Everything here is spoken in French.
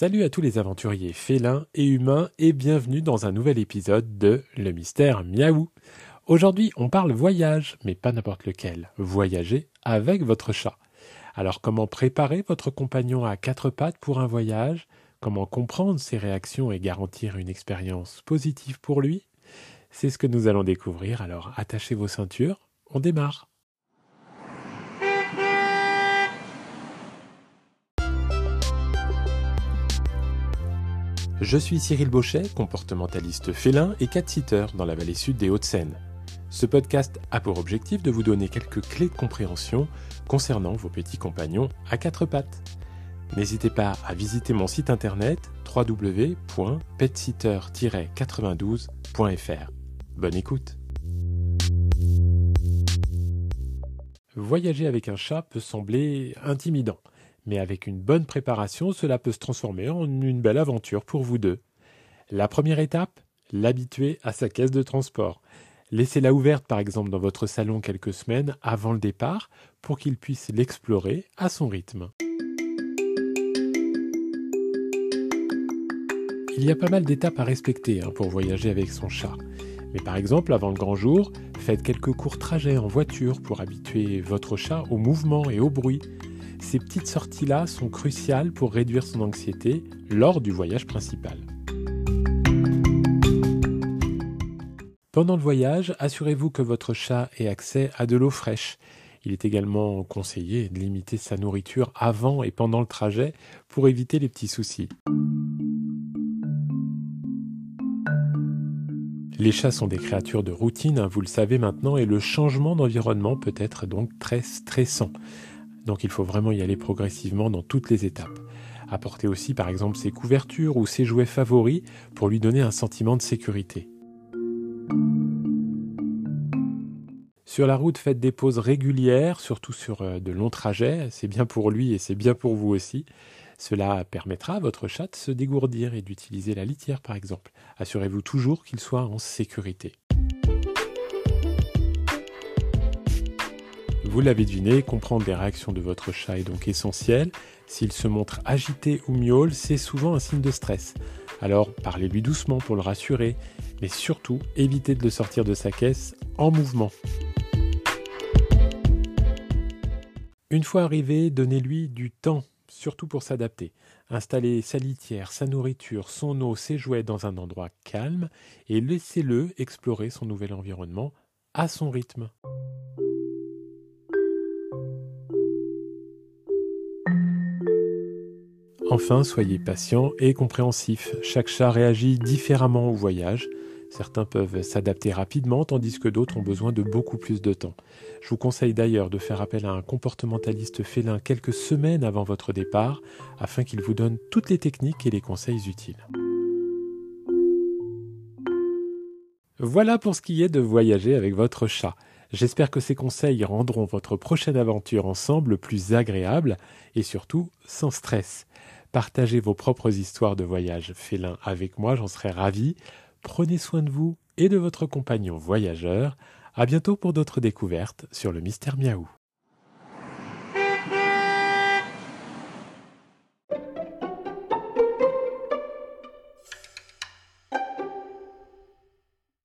Salut à tous les aventuriers félins et humains et bienvenue dans un nouvel épisode de Le Mystère Miaou. Aujourd'hui, on parle voyage, mais pas n'importe lequel. Voyager avec votre chat. Alors, comment préparer votre compagnon à quatre pattes pour un voyage? Comment comprendre ses réactions et garantir une expérience positive pour lui? C'est ce que nous allons découvrir. Alors, attachez vos ceintures, on démarre. Je suis Cyril Bauchet, comportementaliste félin et cat-sitter dans la vallée sud des Hauts-de-Seine. Ce podcast a pour objectif de vous donner quelques clés de compréhension concernant vos petits compagnons à quatre pattes. N'hésitez pas à visiter mon site internet www.petsitter-92.fr. Bonne écoute Voyager avec un chat peut sembler intimidant. Mais avec une bonne préparation, cela peut se transformer en une belle aventure pour vous deux. La première étape, l'habituer à sa caisse de transport. Laissez-la ouverte par exemple dans votre salon quelques semaines avant le départ pour qu'il puisse l'explorer à son rythme. Il y a pas mal d'étapes à respecter hein, pour voyager avec son chat. Mais par exemple, avant le grand jour, faites quelques courts trajets en voiture pour habituer votre chat au mouvement et au bruit. Ces petites sorties-là sont cruciales pour réduire son anxiété lors du voyage principal. Pendant le voyage, assurez-vous que votre chat ait accès à de l'eau fraîche. Il est également conseillé de limiter sa nourriture avant et pendant le trajet pour éviter les petits soucis. Les chats sont des créatures de routine, hein, vous le savez maintenant, et le changement d'environnement peut être donc très stressant. Donc il faut vraiment y aller progressivement dans toutes les étapes. Apporter aussi par exemple ses couvertures ou ses jouets favoris pour lui donner un sentiment de sécurité. Sur la route, faites des pauses régulières, surtout sur euh, de longs trajets. C'est bien pour lui et c'est bien pour vous aussi. Cela permettra à votre chat de se dégourdir et d'utiliser la litière par exemple. Assurez-vous toujours qu'il soit en sécurité. Vous l'avez deviné, comprendre les réactions de votre chat est donc essentiel. S'il se montre agité ou miaule, c'est souvent un signe de stress. Alors parlez-lui doucement pour le rassurer, mais surtout évitez de le sortir de sa caisse en mouvement. Une fois arrivé, donnez-lui du temps, surtout pour s'adapter. Installez sa litière, sa nourriture, son eau, ses jouets dans un endroit calme et laissez-le explorer son nouvel environnement à son rythme. Enfin, soyez patient et compréhensif. Chaque chat réagit différemment au voyage. Certains peuvent s'adapter rapidement, tandis que d'autres ont besoin de beaucoup plus de temps. Je vous conseille d'ailleurs de faire appel à un comportementaliste félin quelques semaines avant votre départ, afin qu'il vous donne toutes les techniques et les conseils utiles. Voilà pour ce qui est de voyager avec votre chat. J'espère que ces conseils rendront votre prochaine aventure ensemble plus agréable et surtout sans stress. Partagez vos propres histoires de voyage félin avec moi, j'en serai ravi. Prenez soin de vous et de votre compagnon voyageur. À bientôt pour d'autres découvertes sur le mystère miaou.